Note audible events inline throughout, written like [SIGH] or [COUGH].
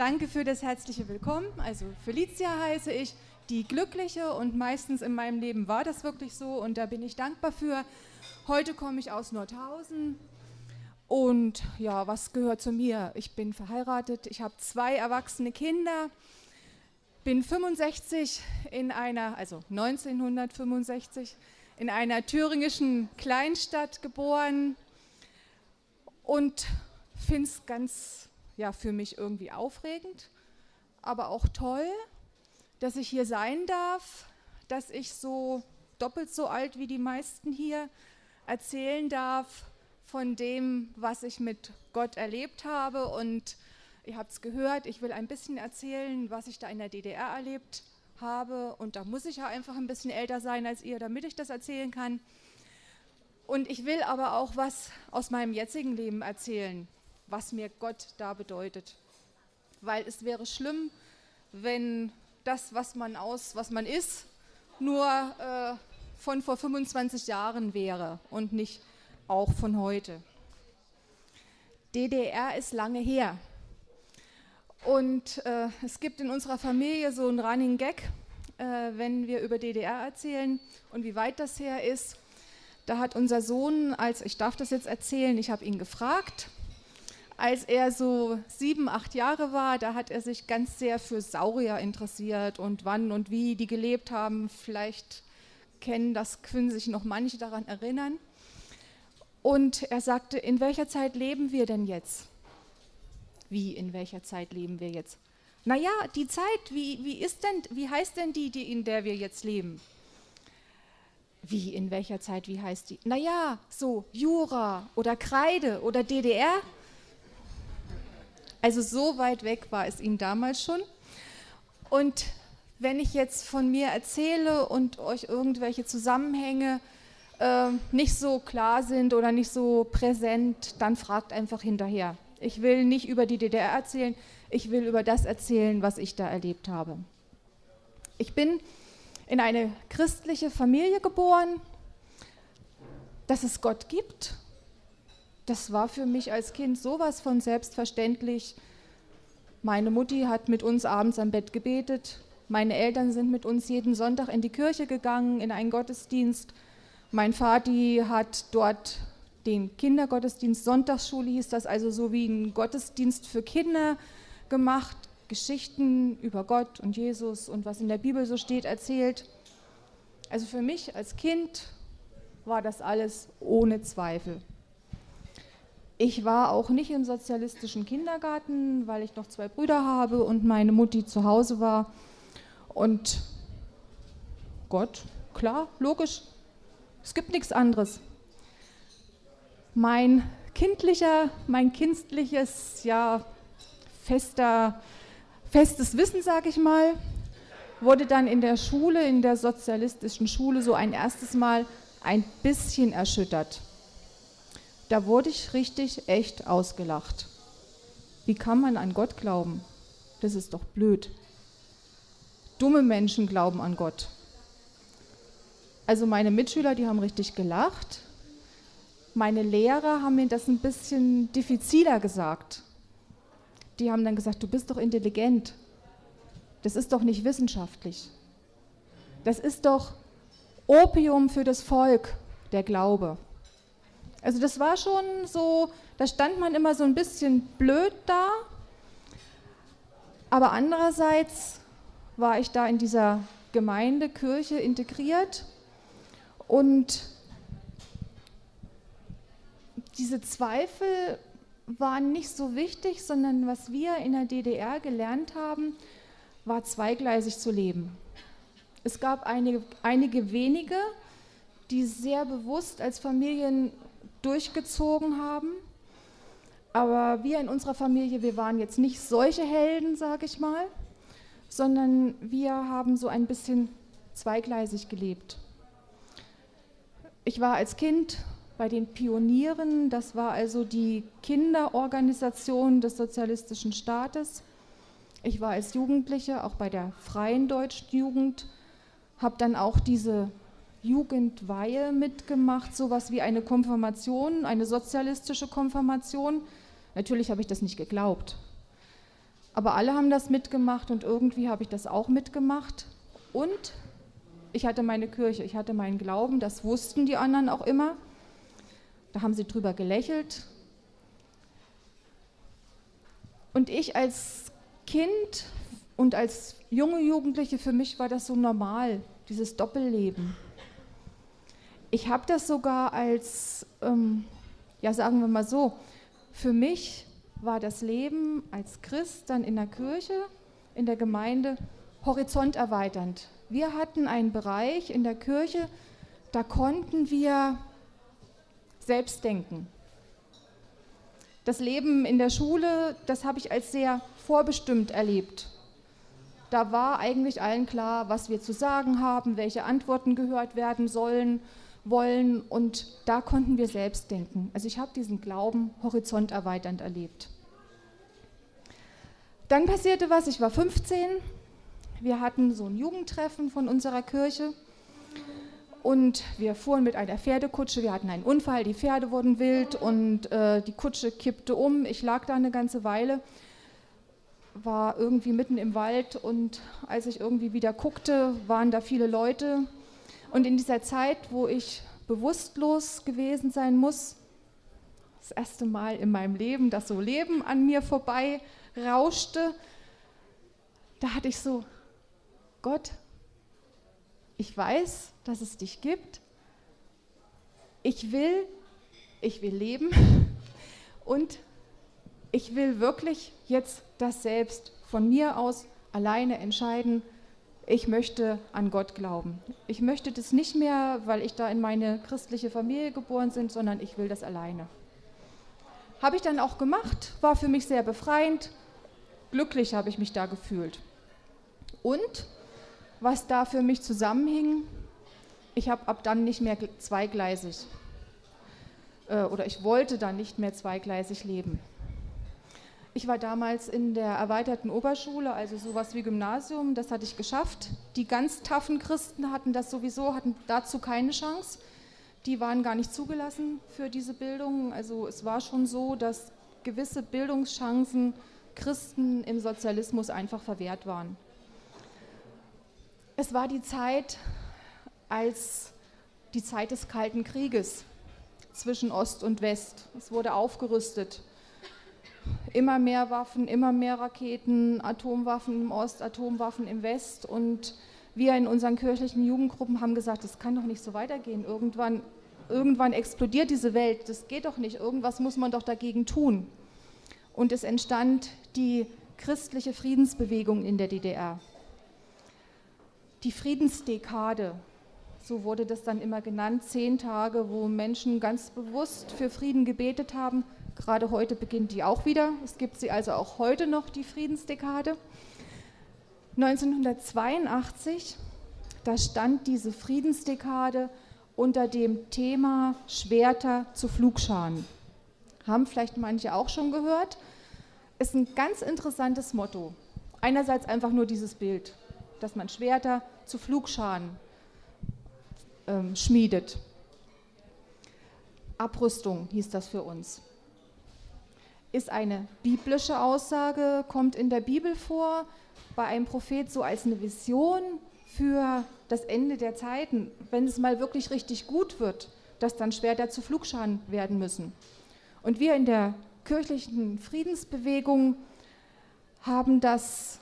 Danke für das herzliche Willkommen. Also Felicia heiße ich, die Glückliche und meistens in meinem Leben war das wirklich so und da bin ich dankbar für. Heute komme ich aus Nordhausen und ja, was gehört zu mir? Ich bin verheiratet, ich habe zwei erwachsene Kinder, bin 65 in einer, also 1965 in einer thüringischen Kleinstadt geboren und finde es ganz ja für mich irgendwie aufregend, aber auch toll, dass ich hier sein darf, dass ich so doppelt so alt wie die meisten hier erzählen darf von dem, was ich mit Gott erlebt habe. Und ihr habt es gehört, ich will ein bisschen erzählen, was ich da in der DDR erlebt habe. Und da muss ich ja einfach ein bisschen älter sein als ihr, damit ich das erzählen kann. Und ich will aber auch was aus meinem jetzigen Leben erzählen was mir Gott da bedeutet. Weil es wäre schlimm, wenn das, was man aus, was man ist, nur äh, von vor 25 Jahren wäre und nicht auch von heute. DDR ist lange her. Und äh, es gibt in unserer Familie so einen Running Gag, äh, wenn wir über DDR erzählen und wie weit das her ist. Da hat unser Sohn, als ich darf das jetzt erzählen, ich habe ihn gefragt, als er so sieben, acht Jahre war, da hat er sich ganz sehr für Saurier interessiert und wann und wie die gelebt haben. Vielleicht kennen das, können sich noch manche daran erinnern. Und er sagte, in welcher Zeit leben wir denn jetzt? Wie, in welcher Zeit leben wir jetzt? Naja, die Zeit, wie, wie ist denn, wie heißt denn die, die, in der wir jetzt leben? Wie, in welcher Zeit, wie heißt die? Naja, so Jura oder Kreide oder DDR. Also so weit weg war es ihm damals schon. Und wenn ich jetzt von mir erzähle und euch irgendwelche Zusammenhänge äh, nicht so klar sind oder nicht so präsent, dann fragt einfach hinterher. Ich will nicht über die DDR erzählen, ich will über das erzählen, was ich da erlebt habe. Ich bin in eine christliche Familie geboren, dass es Gott gibt das war für mich als Kind sowas von selbstverständlich. Meine Mutti hat mit uns abends am Bett gebetet. Meine Eltern sind mit uns jeden Sonntag in die Kirche gegangen, in einen Gottesdienst. Mein Vati hat dort den Kindergottesdienst, Sonntagsschule hieß das, also so wie ein Gottesdienst für Kinder gemacht, Geschichten über Gott und Jesus und was in der Bibel so steht, erzählt. Also für mich als Kind war das alles ohne Zweifel. Ich war auch nicht im sozialistischen Kindergarten, weil ich noch zwei Brüder habe und meine Mutti zu Hause war. Und Gott, klar, logisch, es gibt nichts anderes. Mein kindlicher, mein kindliches, ja, fester, festes Wissen, sage ich mal, wurde dann in der Schule, in der sozialistischen Schule, so ein erstes Mal ein bisschen erschüttert da wurde ich richtig echt ausgelacht. Wie kann man an Gott glauben? Das ist doch blöd. Dumme Menschen glauben an Gott. Also meine Mitschüler, die haben richtig gelacht. Meine Lehrer haben mir das ein bisschen diffiziler gesagt. Die haben dann gesagt, du bist doch intelligent. Das ist doch nicht wissenschaftlich. Das ist doch Opium für das Volk, der Glaube. Also das war schon so, da stand man immer so ein bisschen blöd da, aber andererseits war ich da in dieser Gemeindekirche integriert und diese Zweifel waren nicht so wichtig, sondern was wir in der DDR gelernt haben, war zweigleisig zu leben. Es gab einige, einige wenige, die sehr bewusst als Familien durchgezogen haben. Aber wir in unserer Familie, wir waren jetzt nicht solche Helden, sage ich mal, sondern wir haben so ein bisschen zweigleisig gelebt. Ich war als Kind bei den Pionieren, das war also die Kinderorganisation des sozialistischen Staates. Ich war als Jugendliche auch bei der Freien Deutschen Jugend, habe dann auch diese Jugendweihe mitgemacht, sowas wie eine Konfirmation, eine sozialistische Konfirmation. Natürlich habe ich das nicht geglaubt. Aber alle haben das mitgemacht und irgendwie habe ich das auch mitgemacht. Und ich hatte meine Kirche, ich hatte meinen Glauben, das wussten die anderen auch immer. Da haben sie drüber gelächelt. Und ich als Kind und als junge Jugendliche, für mich war das so normal, dieses Doppelleben. Ich habe das sogar als, ähm, ja sagen wir mal so, für mich war das Leben als Christ dann in der Kirche, in der Gemeinde horizonterweiternd. Wir hatten einen Bereich in der Kirche, da konnten wir selbst denken. Das Leben in der Schule, das habe ich als sehr vorbestimmt erlebt. Da war eigentlich allen klar, was wir zu sagen haben, welche Antworten gehört werden sollen, wollen und da konnten wir selbst denken. Also ich habe diesen Glauben horizonterweiternd erlebt. Dann passierte was, ich war 15, wir hatten so ein Jugendtreffen von unserer Kirche und wir fuhren mit einer Pferdekutsche, wir hatten einen Unfall, die Pferde wurden wild und äh, die Kutsche kippte um. Ich lag da eine ganze Weile, war irgendwie mitten im Wald und als ich irgendwie wieder guckte, waren da viele Leute. Und in dieser Zeit, wo ich bewusstlos gewesen sein muss, das erste Mal in meinem Leben, dass so Leben an mir vorbei rauschte, da hatte ich so, Gott, ich weiß, dass es dich gibt. Ich will, ich will leben und ich will wirklich jetzt das selbst von mir aus alleine entscheiden. Ich möchte an Gott glauben. Ich möchte das nicht mehr, weil ich da in meine christliche Familie geboren bin, sondern ich will das alleine. Habe ich dann auch gemacht, war für mich sehr befreiend. Glücklich habe ich mich da gefühlt. Und was da für mich zusammenhing, ich habe ab dann nicht mehr zweigleisig äh, oder ich wollte dann nicht mehr zweigleisig leben. Ich war damals in der erweiterten Oberschule, also sowas wie Gymnasium, das hatte ich geschafft. Die ganz taffen Christen hatten das sowieso, hatten dazu keine Chance. Die waren gar nicht zugelassen für diese Bildung. Also es war schon so, dass gewisse Bildungschancen Christen im Sozialismus einfach verwehrt waren. Es war die Zeit als die Zeit des Kalten Krieges zwischen Ost und West. Es wurde aufgerüstet. Immer mehr Waffen, immer mehr Raketen, Atomwaffen im Ost, Atomwaffen im West. Und wir in unseren kirchlichen Jugendgruppen haben gesagt, das kann doch nicht so weitergehen. Irgendwann, irgendwann explodiert diese Welt. Das geht doch nicht. Irgendwas muss man doch dagegen tun. Und es entstand die christliche Friedensbewegung in der DDR die Friedensdekade, so wurde das dann immer genannt, zehn Tage, wo Menschen ganz bewusst für Frieden gebetet haben. Gerade heute beginnt die auch wieder. Es gibt sie also auch heute noch, die Friedensdekade. 1982, da stand diese Friedensdekade unter dem Thema Schwerter zu Flugscharen. Haben vielleicht manche auch schon gehört. Ist ein ganz interessantes Motto. Einerseits einfach nur dieses Bild dass man Schwerter zu Flugscharen ähm, schmiedet. Abrüstung hieß das für uns. Ist eine biblische Aussage, kommt in der Bibel vor, bei einem Prophet so als eine Vision für das Ende der Zeiten, wenn es mal wirklich richtig gut wird, dass dann Schwerter zu Flugscharen werden müssen. Und wir in der kirchlichen Friedensbewegung haben das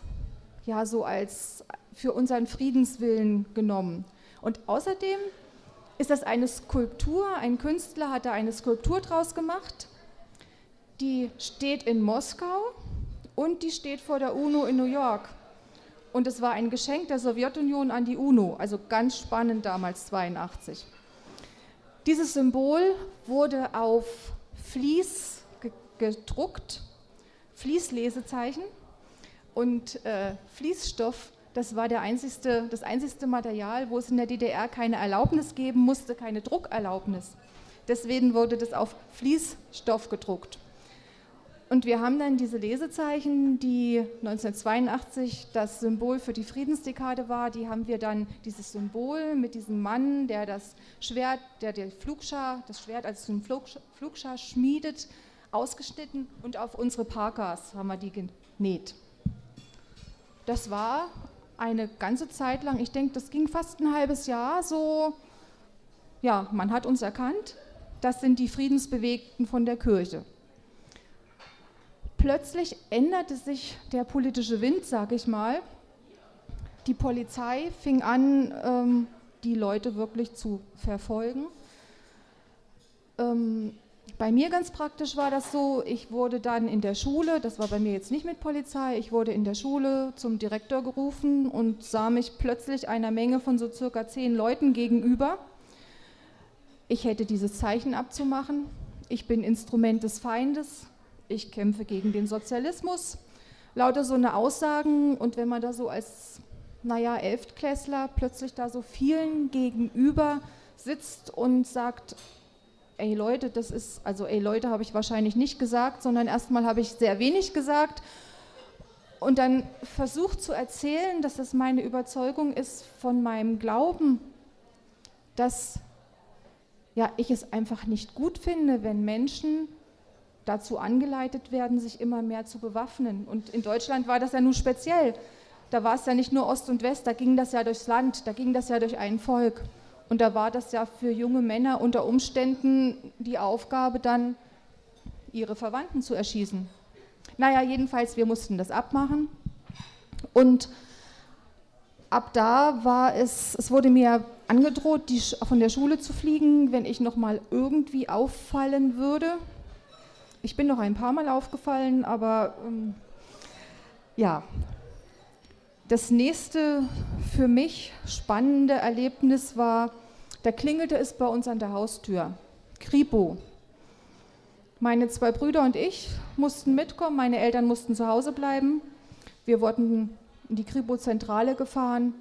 ja so als für unseren Friedenswillen genommen. Und außerdem ist das eine Skulptur, ein Künstler hat da eine Skulptur draus gemacht, die steht in Moskau und die steht vor der UNO in New York. Und es war ein Geschenk der Sowjetunion an die UNO, also ganz spannend damals 82. Dieses Symbol wurde auf Fließ gedruckt, Fließlesezeichen und äh, Fließstoff das war der einzigste, das einzigste Material, wo es in der DDR keine Erlaubnis geben musste, keine Druckerlaubnis. Deswegen wurde das auf Fließstoff gedruckt. Und wir haben dann diese Lesezeichen, die 1982 das Symbol für die Friedensdekade war, die haben wir dann dieses Symbol mit diesem Mann, der das Schwert, der der Flugschar, das Schwert als zum Flugschar schmiedet, ausgeschnitten und auf unsere Parkas haben wir die genäht. das war eine ganze Zeit lang, ich denke, das ging fast ein halbes Jahr so, ja, man hat uns erkannt, das sind die Friedensbewegten von der Kirche. Plötzlich änderte sich der politische Wind, sage ich mal. Die Polizei fing an, ähm, die Leute wirklich zu verfolgen. Ähm, bei mir ganz praktisch war das so, ich wurde dann in der Schule, das war bei mir jetzt nicht mit Polizei, ich wurde in der Schule zum Direktor gerufen und sah mich plötzlich einer Menge von so circa zehn Leuten gegenüber. Ich hätte dieses Zeichen abzumachen. Ich bin Instrument des Feindes. Ich kämpfe gegen den Sozialismus. Lauter so eine Aussagen und wenn man da so als, naja, Elftklässler plötzlich da so vielen gegenüber sitzt und sagt, ey Leute, das ist, also ey Leute habe ich wahrscheinlich nicht gesagt, sondern erstmal habe ich sehr wenig gesagt und dann versucht zu erzählen, dass das meine Überzeugung ist von meinem Glauben, dass ja, ich es einfach nicht gut finde, wenn Menschen dazu angeleitet werden, sich immer mehr zu bewaffnen. Und in Deutschland war das ja nun speziell. Da war es ja nicht nur Ost und West, da ging das ja durchs Land, da ging das ja durch ein Volk. Und da war das ja für junge Männer unter Umständen die Aufgabe, dann ihre Verwandten zu erschießen. Naja, jedenfalls, wir mussten das abmachen. Und ab da war es, es wurde mir angedroht, die, von der Schule zu fliegen, wenn ich noch mal irgendwie auffallen würde. Ich bin noch ein paar Mal aufgefallen, aber ähm, ja, das nächste für mich spannende Erlebnis war, da klingelte es bei uns an der Haustür. Kripo. Meine zwei Brüder und ich mussten mitkommen, meine Eltern mussten zu Hause bleiben. Wir wurden in die Kripo-Zentrale gefahren,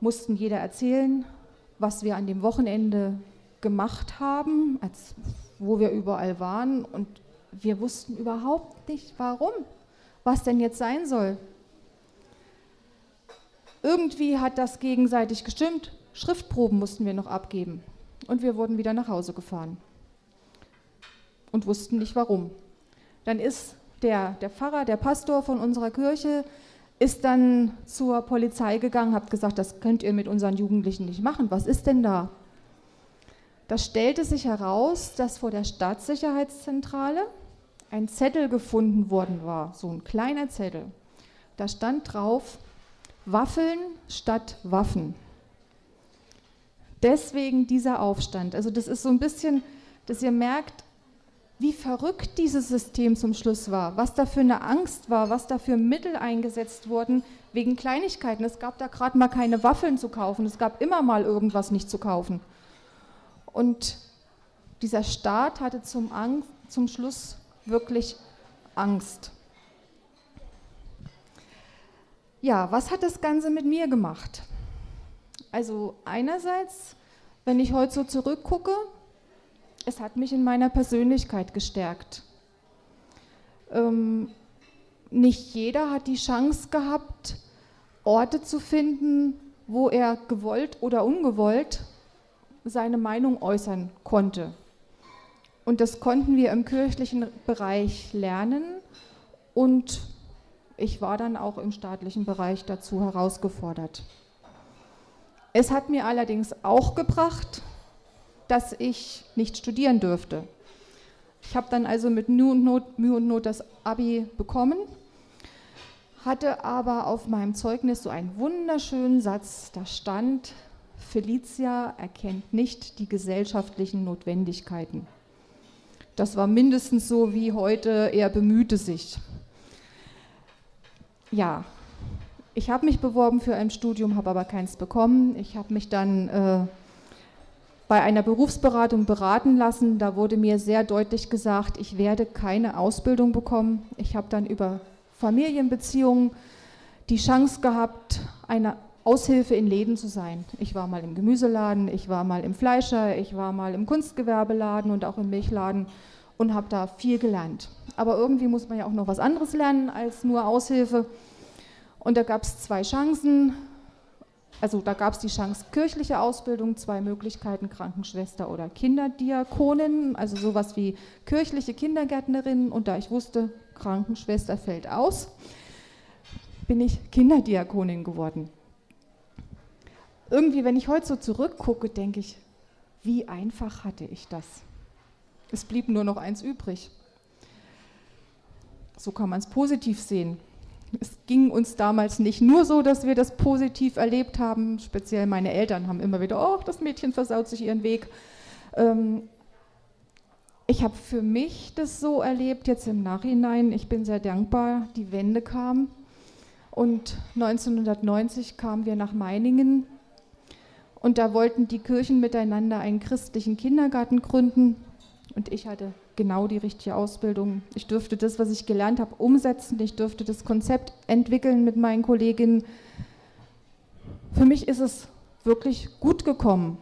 mussten jeder erzählen, was wir an dem Wochenende gemacht haben, als, wo wir überall waren. Und wir wussten überhaupt nicht, warum, was denn jetzt sein soll. Irgendwie hat das gegenseitig gestimmt. Schriftproben mussten wir noch abgeben. Und wir wurden wieder nach Hause gefahren. Und wussten nicht warum. Dann ist der, der Pfarrer, der Pastor von unserer Kirche, ist dann zur Polizei gegangen, hat gesagt, das könnt ihr mit unseren Jugendlichen nicht machen. Was ist denn da? Da stellte sich heraus, dass vor der Staatssicherheitszentrale ein Zettel gefunden worden war, so ein kleiner Zettel. Da stand drauf, Waffeln statt Waffen. Deswegen dieser Aufstand. Also das ist so ein bisschen, dass ihr merkt, wie verrückt dieses System zum Schluss war, was da für eine Angst war, was da für Mittel eingesetzt wurden wegen Kleinigkeiten. Es gab da gerade mal keine Waffeln zu kaufen, es gab immer mal irgendwas nicht zu kaufen. Und dieser Staat hatte zum, Angst, zum Schluss wirklich Angst. Ja, was hat das Ganze mit mir gemacht? Also einerseits, wenn ich heute so zurückgucke, es hat mich in meiner Persönlichkeit gestärkt. Ähm, nicht jeder hat die Chance gehabt, Orte zu finden, wo er gewollt oder ungewollt seine Meinung äußern konnte. Und das konnten wir im kirchlichen Bereich lernen und ich war dann auch im staatlichen Bereich dazu herausgefordert. Es hat mir allerdings auch gebracht, dass ich nicht studieren dürfte. Ich habe dann also mit Mühe und, Not, Mühe und Not das Abi bekommen, hatte aber auf meinem Zeugnis so einen wunderschönen Satz, da stand, Felicia erkennt nicht die gesellschaftlichen Notwendigkeiten. Das war mindestens so wie heute, er bemühte sich ja, ich habe mich beworben für ein Studium, habe aber keins bekommen. Ich habe mich dann äh, bei einer Berufsberatung beraten lassen. Da wurde mir sehr deutlich gesagt, ich werde keine Ausbildung bekommen. Ich habe dann über Familienbeziehungen die Chance gehabt, eine Aushilfe in Läden zu sein. Ich war mal im Gemüseladen, ich war mal im Fleischer, ich war mal im Kunstgewerbeladen und auch im Milchladen und habe da viel gelernt. Aber irgendwie muss man ja auch noch was anderes lernen als nur Aushilfe. Und da gab es zwei Chancen. Also da gab es die Chance kirchliche Ausbildung, zwei Möglichkeiten Krankenschwester oder Kinderdiakonin, also sowas wie kirchliche Kindergärtnerin. Und da ich wusste, Krankenschwester fällt aus, bin ich Kinderdiakonin geworden. Irgendwie, wenn ich heute so zurückgucke, denke ich, wie einfach hatte ich das? Es blieb nur noch eins übrig. So kann man es positiv sehen. Es ging uns damals nicht nur so, dass wir das positiv erlebt haben. Speziell meine Eltern haben immer wieder, oh, das Mädchen versaut sich ihren Weg. Ähm, ich habe für mich das so erlebt, jetzt im Nachhinein. Ich bin sehr dankbar, die Wende kam. Und 1990 kamen wir nach Meiningen. Und da wollten die Kirchen miteinander einen christlichen Kindergarten gründen. Und ich hatte genau die richtige Ausbildung. Ich durfte das, was ich gelernt habe, umsetzen. Ich durfte das Konzept entwickeln mit meinen Kolleginnen. Für mich ist es wirklich gut gekommen.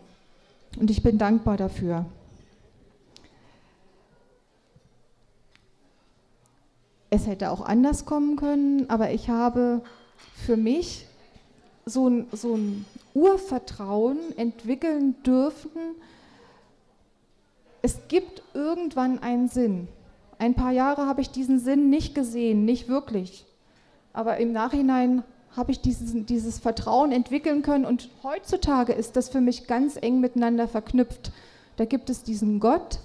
Und ich bin dankbar dafür. es hätte auch anders kommen können, aber ich habe für mich so ein, so ein Urvertrauen entwickeln dürfen, es gibt irgendwann einen Sinn. Ein paar Jahre habe ich diesen Sinn nicht gesehen, nicht wirklich. Aber im Nachhinein habe ich dieses, dieses Vertrauen entwickeln können und heutzutage ist das für mich ganz eng miteinander verknüpft. Da gibt es diesen Gott,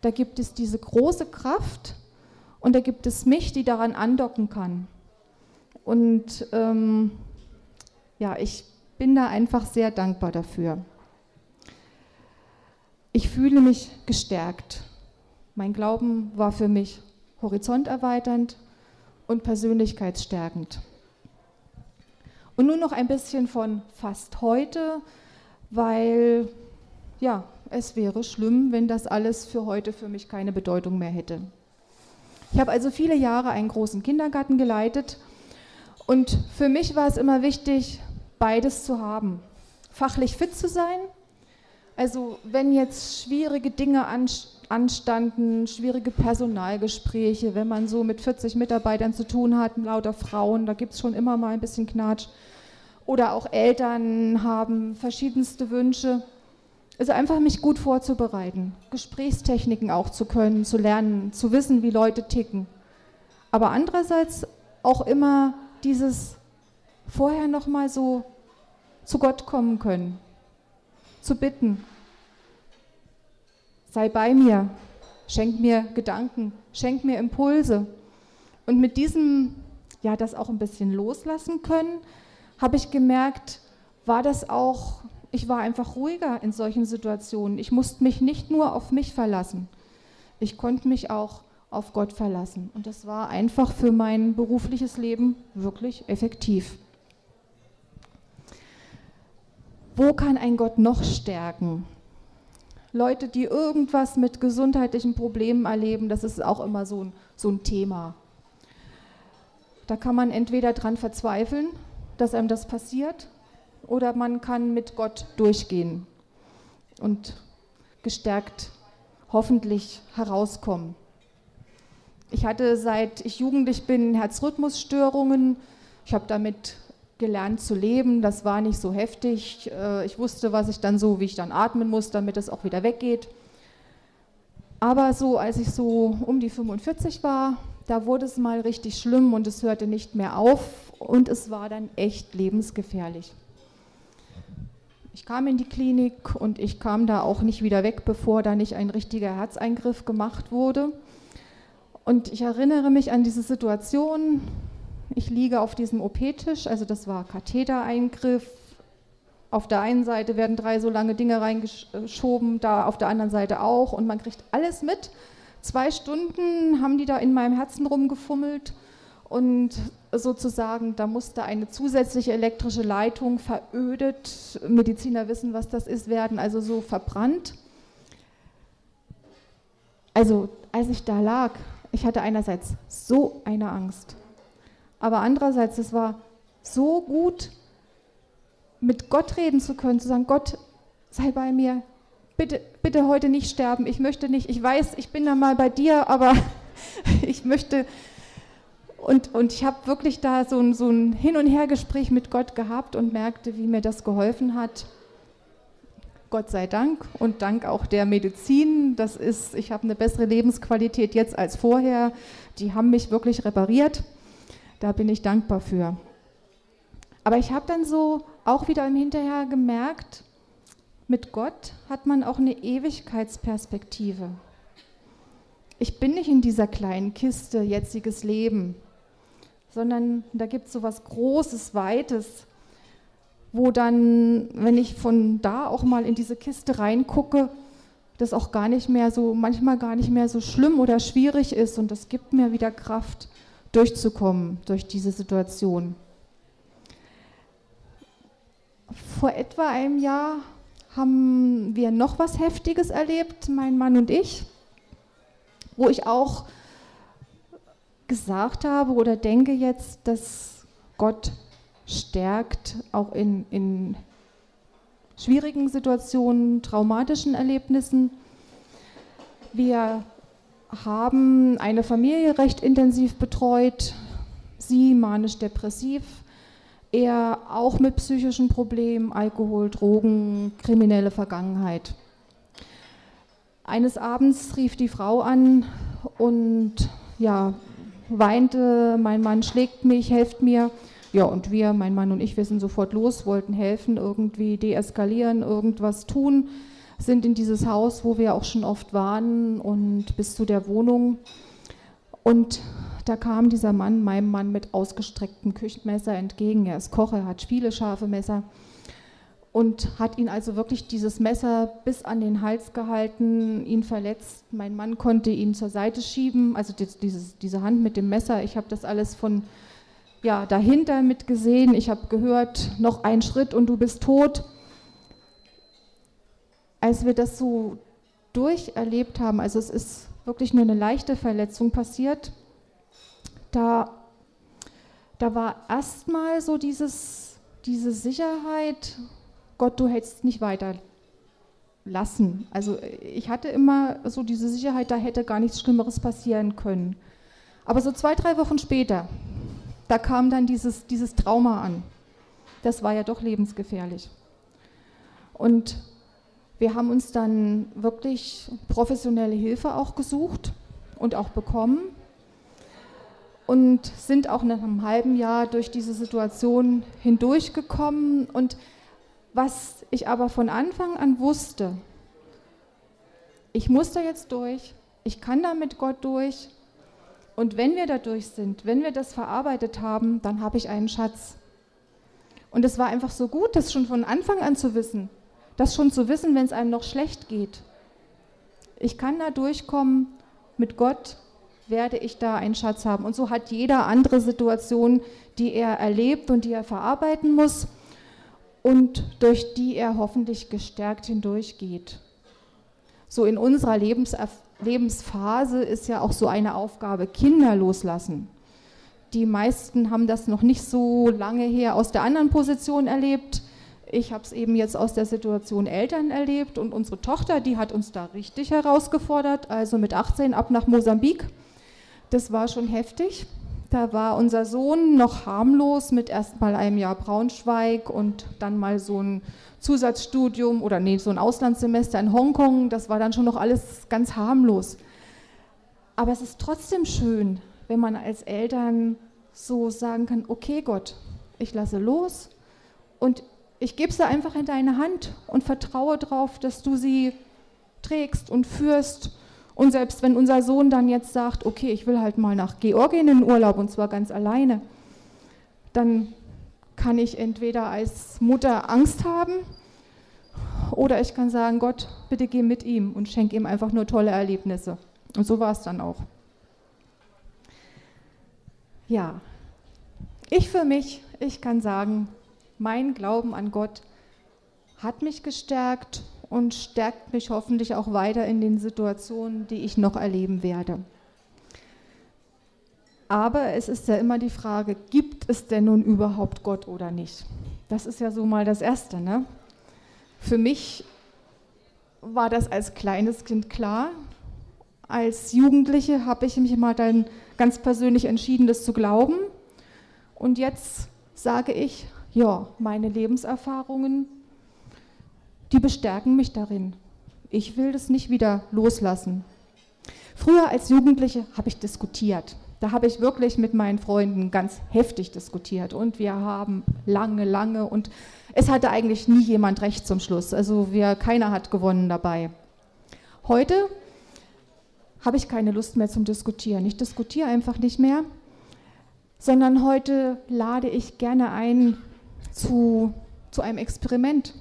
da gibt es diese große Kraft und da gibt es mich, die daran andocken kann. Und ähm, ja, ich bin da einfach sehr dankbar dafür. Ich fühle mich gestärkt. Mein Glauben war für mich horizonterweiternd und persönlichkeitsstärkend. Und nun noch ein bisschen von fast heute, weil ja, es wäre schlimm, wenn das alles für heute für mich keine Bedeutung mehr hätte. Ich habe also viele Jahre einen großen Kindergarten geleitet und für mich war es immer wichtig, beides zu haben. Fachlich fit zu sein, also wenn jetzt schwierige Dinge anstanden, schwierige Personalgespräche, wenn man so mit 40 Mitarbeitern zu tun hat, lauter Frauen, da gibt es schon immer mal ein bisschen Knatsch. Oder auch Eltern haben verschiedenste Wünsche. Also einfach mich gut vorzubereiten, Gesprächstechniken auch zu können, zu lernen, zu wissen, wie Leute ticken. Aber andererseits auch immer dieses vorher noch mal so zu Gott kommen können, zu bitten. Sei bei mir, schenk mir Gedanken, schenk mir Impulse. Und mit diesem, ja, das auch ein bisschen loslassen können, habe ich gemerkt, war das auch ich war einfach ruhiger in solchen Situationen. Ich musste mich nicht nur auf mich verlassen. Ich konnte mich auch auf Gott verlassen. Und das war einfach für mein berufliches Leben wirklich effektiv. Wo kann ein Gott noch stärken? Leute, die irgendwas mit gesundheitlichen Problemen erleben, das ist auch immer so ein, so ein Thema. Da kann man entweder dran verzweifeln, dass einem das passiert, oder man kann mit Gott durchgehen und gestärkt hoffentlich herauskommen. Ich hatte seit ich jugendlich bin Herzrhythmusstörungen. Ich habe damit gelernt zu leben. Das war nicht so heftig. Äh, ich wusste, was ich dann so, wie ich dann atmen muss, damit es auch wieder weggeht. Aber so, als ich so um die 45 war, da wurde es mal richtig schlimm und es hörte nicht mehr auf und es war dann echt lebensgefährlich. Ich kam in die Klinik und ich kam da auch nicht wieder weg, bevor da nicht ein richtiger Herzeingriff gemacht wurde. Und ich erinnere mich an diese Situation. Ich liege auf diesem OP-Tisch, also das war Kathetereingriff. Auf der einen Seite werden drei so lange Dinge reingeschoben, da auf der anderen Seite auch und man kriegt alles mit. Zwei Stunden haben die da in meinem Herzen rumgefummelt und sozusagen, da musste eine zusätzliche elektrische Leitung verödet, Mediziner wissen, was das ist, werden also so verbrannt. Also als ich da lag, ich hatte einerseits so eine Angst, aber andererseits, es war so gut, mit Gott reden zu können, zu sagen, Gott, sei bei mir, bitte, bitte heute nicht sterben, ich möchte nicht, ich weiß, ich bin da mal bei dir, aber [LAUGHS] ich möchte und, und ich habe wirklich da so ein, so ein Hin- und Hergespräch mit Gott gehabt und merkte, wie mir das geholfen hat. Gott sei Dank und dank auch der Medizin. Das ist, ich habe eine bessere Lebensqualität jetzt als vorher. Die haben mich wirklich repariert. Da bin ich dankbar für. Aber ich habe dann so auch wieder im Hinterher gemerkt, mit Gott hat man auch eine Ewigkeitsperspektive. Ich bin nicht in dieser kleinen Kiste jetziges Leben, sondern da gibt es so was Großes, Weites, wo dann, wenn ich von da auch mal in diese Kiste reingucke, das auch gar nicht mehr so, manchmal gar nicht mehr so schlimm oder schwierig ist und das gibt mir wieder Kraft, durchzukommen durch diese Situation. Vor etwa einem Jahr haben wir noch was Heftiges erlebt, mein Mann und ich, wo ich auch gesagt habe oder denke jetzt, dass Gott stärkt, auch in, in schwierigen Situationen, traumatischen Erlebnissen. Wir haben eine Familie recht intensiv betreut, sie manisch-depressiv, er auch mit psychischen Problemen, Alkohol, Drogen, kriminelle Vergangenheit. Eines Abends rief die Frau an und ja, weinte, mein Mann schlägt mich, helft mir. Ja, und wir, mein Mann und ich, wir sind sofort los, wollten helfen, irgendwie deeskalieren, irgendwas tun, sind in dieses Haus, wo wir auch schon oft waren und bis zu der Wohnung. Und da kam dieser Mann meinem Mann mit ausgestrecktem Küchenmesser entgegen. Er ist Koch, er hat viele scharfe Messer und hat ihn also wirklich dieses Messer bis an den Hals gehalten, ihn verletzt. Mein Mann konnte ihn zur Seite schieben, also dieses, diese Hand mit dem Messer. Ich habe das alles von ja, dahinter mitgesehen. Ich habe gehört, noch ein Schritt und du bist tot. Als wir das so durcherlebt haben, also es ist wirklich nur eine leichte Verletzung passiert, da, da war erstmal so dieses, diese Sicherheit, Gott, du hättest nicht weiter lassen. Also ich hatte immer so diese Sicherheit, da hätte gar nichts Schlimmeres passieren können. Aber so zwei, drei Wochen später, da kam dann dieses, dieses Trauma an. Das war ja doch lebensgefährlich. Und wir haben uns dann wirklich professionelle Hilfe auch gesucht und auch bekommen und sind auch nach einem halben Jahr durch diese Situation hindurchgekommen. Und was ich aber von Anfang an wusste, ich muss da jetzt durch, ich kann da mit Gott durch. Und wenn wir da durch sind, wenn wir das verarbeitet haben, dann habe ich einen Schatz. Und es war einfach so gut, das schon von Anfang an zu wissen, das schon zu wissen, wenn es einem noch schlecht geht. Ich kann da durchkommen mit Gott werde ich da einen Schatz haben. Und so hat jeder andere Situation, die er erlebt und die er verarbeiten muss und durch die er hoffentlich gestärkt hindurchgeht. So in unserer Lebens Lebensphase ist ja auch so eine Aufgabe, Kinder loslassen. Die meisten haben das noch nicht so lange her aus der anderen Position erlebt. Ich habe es eben jetzt aus der Situation Eltern erlebt und unsere Tochter, die hat uns da richtig herausgefordert, also mit 18 ab nach Mosambik das war schon heftig. Da war unser Sohn noch harmlos mit erst mal einem Jahr Braunschweig und dann mal so ein Zusatzstudium oder nee, so ein Auslandssemester in Hongkong. Das war dann schon noch alles ganz harmlos. Aber es ist trotzdem schön, wenn man als Eltern so sagen kann, okay Gott, ich lasse los und ich gebe sie einfach in deine Hand und vertraue darauf, dass du sie trägst und führst und selbst wenn unser Sohn dann jetzt sagt, okay, ich will halt mal nach Georgien in Urlaub und zwar ganz alleine, dann kann ich entweder als Mutter Angst haben oder ich kann sagen, Gott, bitte geh mit ihm und schenk ihm einfach nur tolle Erlebnisse. Und so war es dann auch. Ja, ich für mich, ich kann sagen, mein Glauben an Gott hat mich gestärkt und stärkt mich hoffentlich auch weiter in den Situationen, die ich noch erleben werde. Aber es ist ja immer die Frage, gibt es denn nun überhaupt Gott oder nicht? Das ist ja so mal das Erste. Ne? Für mich war das als kleines Kind klar. Als Jugendliche habe ich mich mal dann ganz persönlich entschieden, das zu glauben. Und jetzt sage ich, ja, meine Lebenserfahrungen die bestärken mich darin. Ich will das nicht wieder loslassen. Früher als Jugendliche habe ich diskutiert. Da habe ich wirklich mit meinen Freunden ganz heftig diskutiert und wir haben lange, lange und es hatte eigentlich nie jemand recht zum Schluss. Also wir, keiner hat gewonnen dabei. Heute habe ich keine Lust mehr zum Diskutieren. Ich diskutiere einfach nicht mehr, sondern heute lade ich gerne ein zu, zu einem Experiment.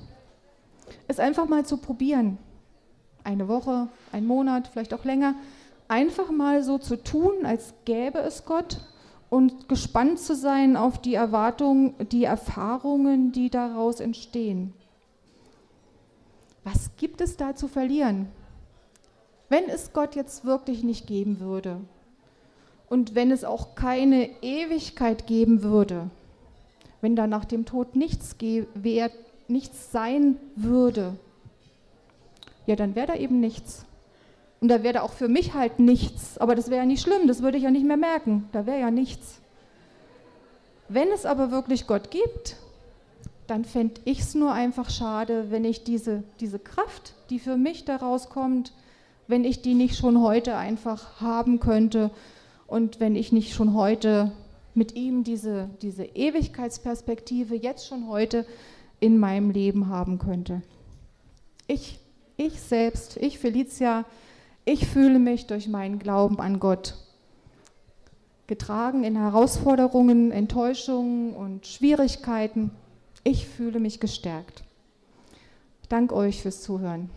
Es einfach mal zu probieren. Eine Woche, ein Monat, vielleicht auch länger. Einfach mal so zu tun, als gäbe es Gott und gespannt zu sein auf die Erwartungen, die Erfahrungen, die daraus entstehen. Was gibt es da zu verlieren? Wenn es Gott jetzt wirklich nicht geben würde und wenn es auch keine Ewigkeit geben würde, wenn da nach dem Tod nichts, wär, nichts sein würde, ja, dann wäre da eben nichts. Und da wäre da auch für mich halt nichts. Aber das wäre ja nicht schlimm, das würde ich ja nicht mehr merken. Da wäre ja nichts. Wenn es aber wirklich Gott gibt, dann fände ich es nur einfach schade, wenn ich diese, diese Kraft, die für mich daraus kommt, wenn ich die nicht schon heute einfach haben könnte und wenn ich nicht schon heute mit ihm diese, diese Ewigkeitsperspektive jetzt schon heute in meinem Leben haben könnte. Ich, ich selbst, ich Felicia, ich fühle mich durch meinen Glauben an Gott getragen in Herausforderungen, Enttäuschungen und Schwierigkeiten. Ich fühle mich gestärkt. Dank euch fürs Zuhören.